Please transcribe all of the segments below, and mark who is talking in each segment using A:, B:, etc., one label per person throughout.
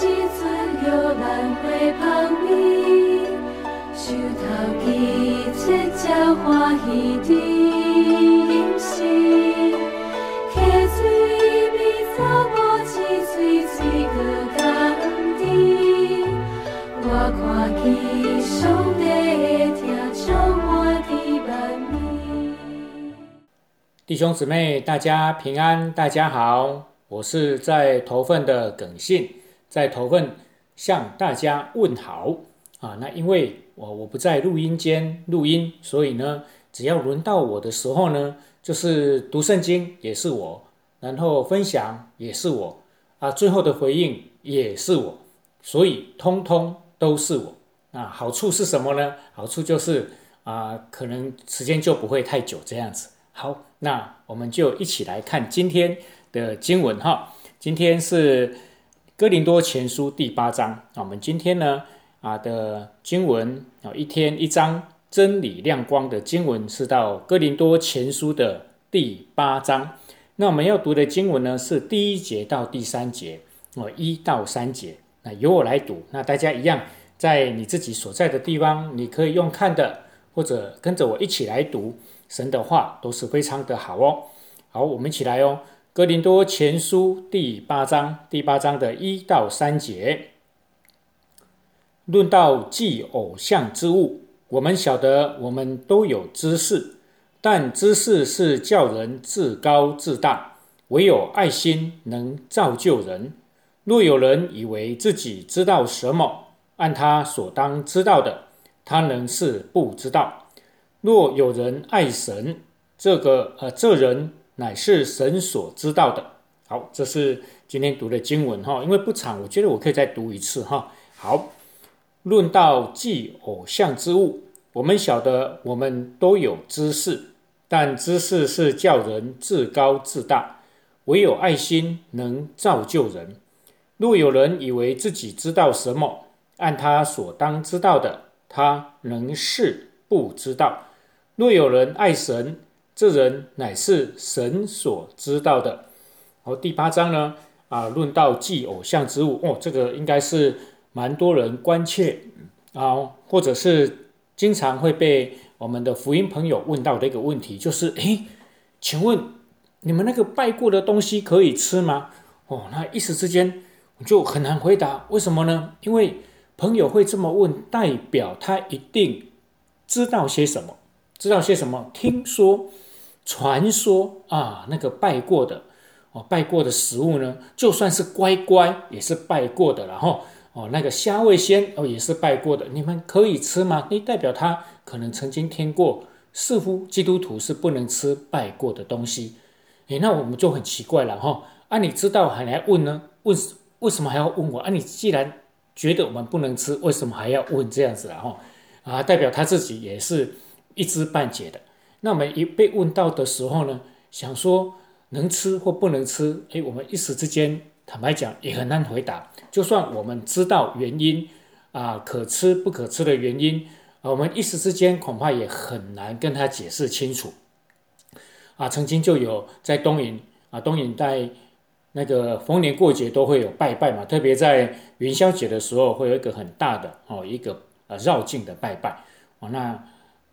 A: 即阵有咱会香味，受透一切才欢喜的饮食。溪水美走无止水水可甘甜，我看见上帝的疼充满的万米。
B: 弟兄姊妹，大家平安，大家好，我是在头份的耿信，在头份向大家问好啊。那因为我我不在录音间录音，所以呢，只要轮到我的时候呢，就是读圣经也是我，然后分享也是我啊，最后的回应也是我，所以通通都是我。啊，好处是什么呢？好处就是啊，可能时间就不会太久这样子。好，那我们就一起来看今天的经文哈。今天是哥林多前书第八章。那我们今天呢啊的经文啊，一天一章真理亮光的经文是到哥林多前书的第八章。那我们要读的经文呢是第一节到第三节哦，一到三节。那由我来读，那大家一样在你自己所在的地方，你可以用看的，或者跟着我一起来读。神的话都是非常的好哦。好，我们一起来哦。哥林多前书第八章，第八章的一到三节，论到祭偶像之物，我们晓得我们都有知识，但知识是叫人自高自大，唯有爱心能造就人。若有人以为自己知道什么，按他所当知道的，他能是不知道。若有人爱神，这个呃，这人乃是神所知道的。好，这是今天读的经文哈，因为不长，我觉得我可以再读一次哈。好，论到祭偶像之物，我们晓得我们都有知识，但知识是叫人自高自大，唯有爱心能造就人。若有人以为自己知道什么，按他所当知道的，他能是不知道。若有人爱神，这人乃是神所知道的。然后，第八章呢，啊，论到祭偶像之物，哦，这个应该是蛮多人关切啊，或者是经常会被我们的福音朋友问到的一个问题，就是，诶，请问你们那个拜过的东西可以吃吗？哦，那一时之间就很难回答，为什么呢？因为朋友会这么问，代表他一定知道些什么。知道些什么？听说、传说啊，那个拜过的哦，拜过的食物呢，就算是乖乖也是拜过的，然后哦，那个虾味鲜哦也是拜过的，你们可以吃吗？你代表他可能曾经听过，似乎基督徒是不能吃拜过的东西。诶，那我们就很奇怪了哈。啊，你知道还来问呢？问为什么还要问我？啊，你既然觉得我们不能吃，为什么还要问这样子啊？哈啊，代表他自己也是。一知半解的，那我们一被问到的时候呢，想说能吃或不能吃，诶，我们一时之间坦白讲也很难回答。就算我们知道原因啊，可吃不可吃的原因啊，我们一时之间恐怕也很难跟他解释清楚。啊，曾经就有在东营啊，东营在那个逢年过节都会有拜拜嘛，特别在元宵节的时候会有一个很大的哦，一个呃绕境的拜拜哦，那。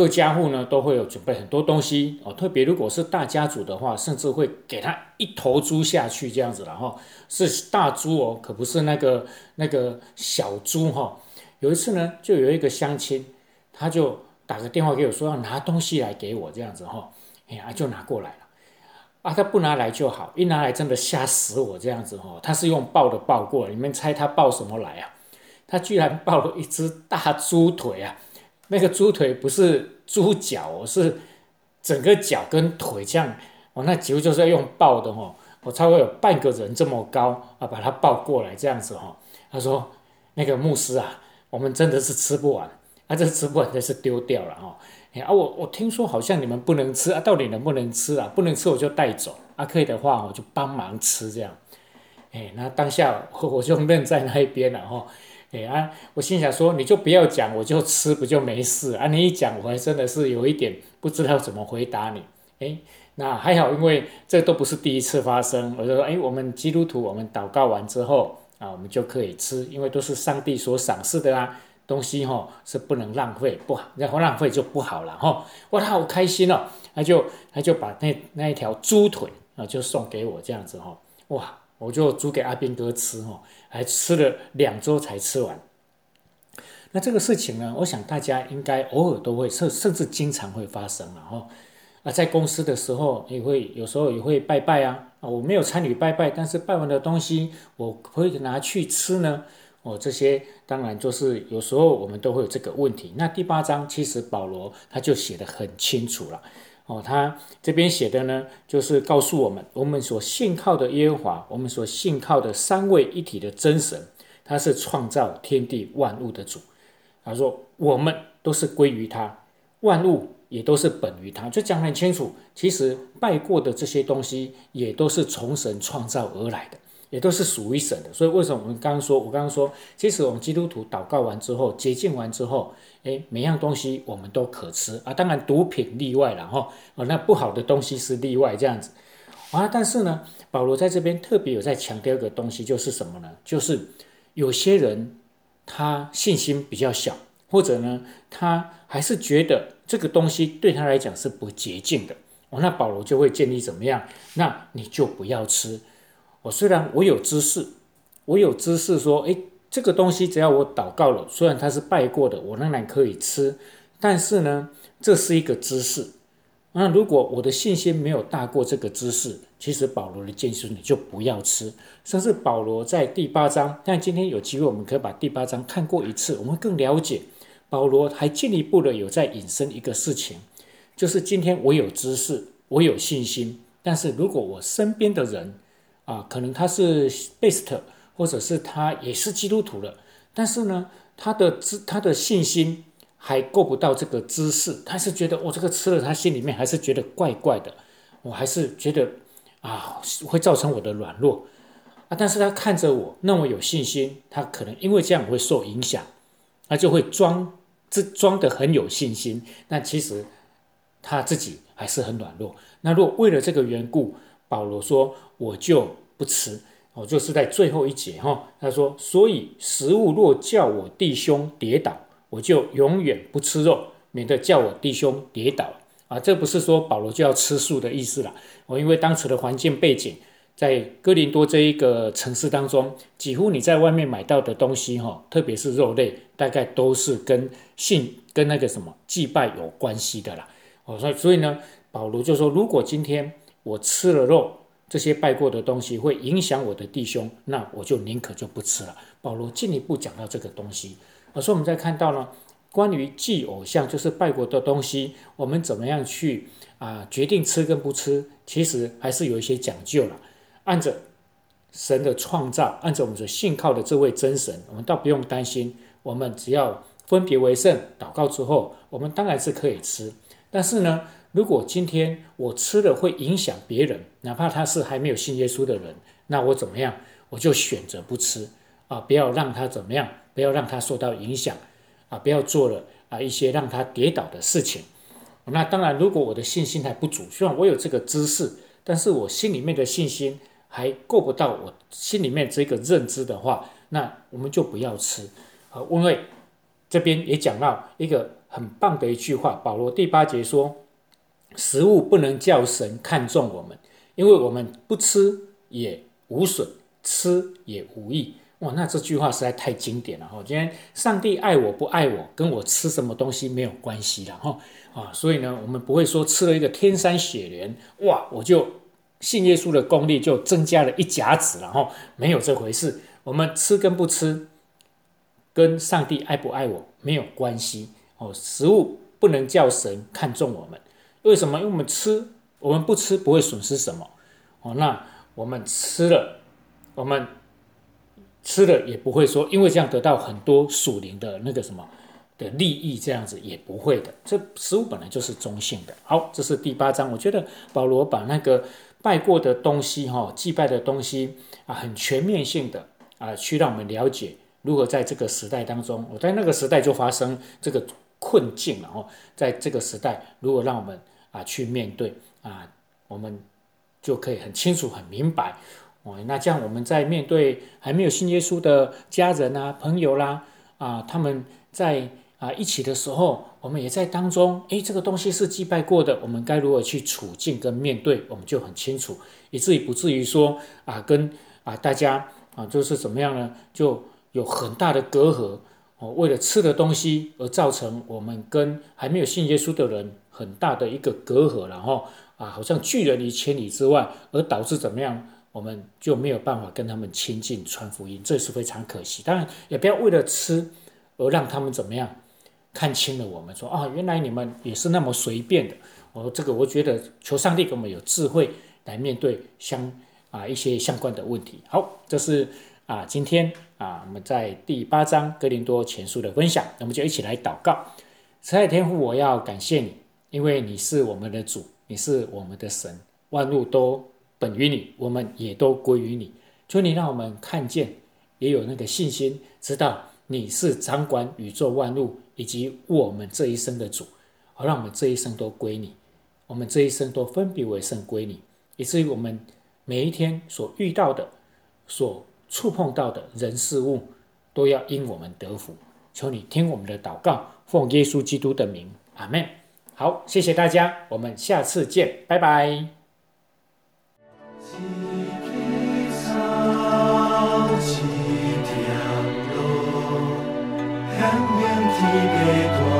B: 各家户呢都会有准备很多东西哦，特别如果是大家族的话，甚至会给他一头猪下去这样子了哈，是大猪哦，可不是那个那个小猪哈。有一次呢，就有一个乡亲，他就打个电话给我说要拿东西来给我这样子哈，哎呀就拿过来了啊，他不拿来就好，一拿来真的吓死我这样子哈，他是用抱的抱过，你们猜他抱什么来啊？他居然抱了一只大猪腿啊！那个猪腿不是猪脚，是整个脚跟腿这样，哦，那几乎就是要用抱的哈，我差不多有半个人这么高啊，把它抱过来这样子哈。他说：“那个牧师啊，我们真的是吃不完，啊，这吃不完的是丢掉了哈。啊，我我听说好像你们不能吃啊，到底能不能吃啊？不能吃我就带走，啊，可以的话我就帮忙吃这样。哎，那当下我就愣在那一边了哈。”哎啊，我心想说，你就不要讲，我就吃，不就没事啊？你一讲，我还真的是有一点不知道怎么回答你。哎，那还好，因为这都不是第一次发生。我就说，哎，我们基督徒，我们祷告完之后，啊，我们就可以吃，因为都是上帝所赏赐的啊。东西哈是不能浪费，不好，然后浪费就不好了哈。哇，他好开心哦，他就他就把那那一条猪腿啊就送给我这样子哈。哇，我就煮给阿斌哥吃哈，还吃了两周才吃完。那这个事情呢，我想大家应该偶尔都会，甚甚至经常会发生了哈。啊，在公司的时候也会有时候也会拜拜啊啊，我没有参与拜拜，但是拜完的东西我可以拿去吃呢。哦，这些当然就是有时候我们都会有这个问题。那第八章其实保罗他就写的很清楚了。哦，他这边写的呢，就是告诉我们，我们所信靠的耶和华，我们所信靠的三位一体的真神，他是创造天地万物的主。他说，我们都是归于他，万物也都是本于他，就讲很清楚。其实拜过的这些东西，也都是从神创造而来的。也都是属于神的，所以为什么我们刚刚说，我刚刚说，其实我们基督徒祷告完之后，洁净完之后，诶，每样东西我们都可吃啊，当然毒品例外了哈，哦，那不好的东西是例外这样子啊。但是呢，保罗在这边特别有在强调一个东西，就是什么呢？就是有些人他信心比较小，或者呢，他还是觉得这个东西对他来讲是不洁净的哦，那保罗就会建议怎么样？那你就不要吃。我虽然我有知识，我有知识说，诶，这个东西只要我祷告了，虽然它是拜过的，我仍然可以吃。但是呢，这是一个知识。那如果我的信心没有大过这个知识，其实保罗的建议是，你就不要吃。甚至保罗在第八章，但今天有机会，我们可以把第八章看过一次，我们更了解保罗还进一步的有在引申一个事情，就是今天我有知识，我有信心，但是如果我身边的人，啊，可能他是 best，或者是他也是基督徒了，但是呢，他的知他的信心还够不到这个知识，他是觉得我这个吃了，他心里面还是觉得怪怪的，我还是觉得啊会造成我的软弱。啊，但是他看着我那么有信心，他可能因为这样会受影响，他就会装这装的很有信心，那其实他自己还是很软弱。那如果为了这个缘故，保罗说我就。不吃哦，就是在最后一节哈，他说：“所以食物若叫我弟兄跌倒，我就永远不吃肉，免得叫我弟兄跌倒啊。”这不是说保罗就要吃素的意思了。我因为当时的环境背景，在哥林多这一个城市当中，几乎你在外面买到的东西哈，特别是肉类，大概都是跟信跟那个什么祭拜有关系的啦。哦，所以所以呢，保罗就说：“如果今天我吃了肉，”这些拜过的东西会影响我的弟兄，那我就宁可就不吃了。保罗进一步讲到这个东西，所以我们在看到呢，关于祭偶像，就是拜过的东西，我们怎么样去啊决定吃跟不吃，其实还是有一些讲究了。按着神的创造，按照我们所信靠的这位真神，我们倒不用担心。我们只要分别为圣，祷告之后，我们当然是可以吃。但是呢？如果今天我吃了会影响别人，哪怕他是还没有信耶稣的人，那我怎么样？我就选择不吃啊！不要让他怎么样？不要让他受到影响啊！不要做了啊一些让他跌倒的事情。那当然，如果我的信心还不足，虽然我有这个知识，但是我心里面的信心还够不到我心里面这个认知的话，那我们就不要吃啊！因为这边也讲到一个很棒的一句话，保罗第八节说。食物不能叫神看重我们，因为我们不吃也无损，吃也无益。哇，那这句话实在太经典了哈！今天上帝爱我不爱我，跟我吃什么东西没有关系了哈啊！所以呢，我们不会说吃了一个天山雪莲，哇，我就信耶稣的功力就增加了一甲子了哈，没有这回事。我们吃跟不吃，跟上帝爱不爱我没有关系哦。食物不能叫神看重我们。为什么？因为我们吃，我们不吃不会损失什么哦。那我们吃了，我们吃了也不会说，因为这样得到很多属灵的那个什么的利益，这样子也不会的。这食物本来就是中性的。好，这是第八章。我觉得保罗把那个拜过的东西，哈，祭拜的东西啊，很全面性的啊，去让我们了解如何在这个时代当中，我在那个时代就发生这个困境了哦。在这个时代，如果让我们啊，去面对啊，我们就可以很清楚、很明白，哦，那这样我们在面对还没有信耶稣的家人啊、朋友啦啊，他们在啊一起的时候，我们也在当中。诶，这个东西是祭拜过的，我们该如何去处境跟面对，我们就很清楚，以至于不至于说啊，跟啊大家啊就是怎么样呢，就有很大的隔阂哦。为了吃的东西而造成我们跟还没有信耶稣的人很大的一个隔阂，然后啊，好像拒人于千里之外，而导致怎么样？我们就没有办法跟他们亲近传福音，这是非常可惜。当然，也不要为了吃而让他们怎么样看清了我们，说啊，原来你们也是那么随便的。我这个，我觉得求上帝给我们有智慧来面对相啊一些相关的问题。好，这是啊今天啊我们在第八章哥林多前书的分享，那么就一起来祷告。慈爱天父，我要感谢你，因为你是我们的主，你是我们的神，万物都。本于你，我们也都归于你。求你让我们看见，也有那个信心，知道你是掌管宇宙万物以及我们这一生的主，好让我们这一生都归你，我们这一生都分别为圣归你，以至于我们每一天所遇到的、所触碰到的人事物，都要因我们得福。求你听我们的祷告，奉耶稣基督的名，阿门。好，谢谢大家，我们下次见，拜拜。一枝草，一条路，向天地的。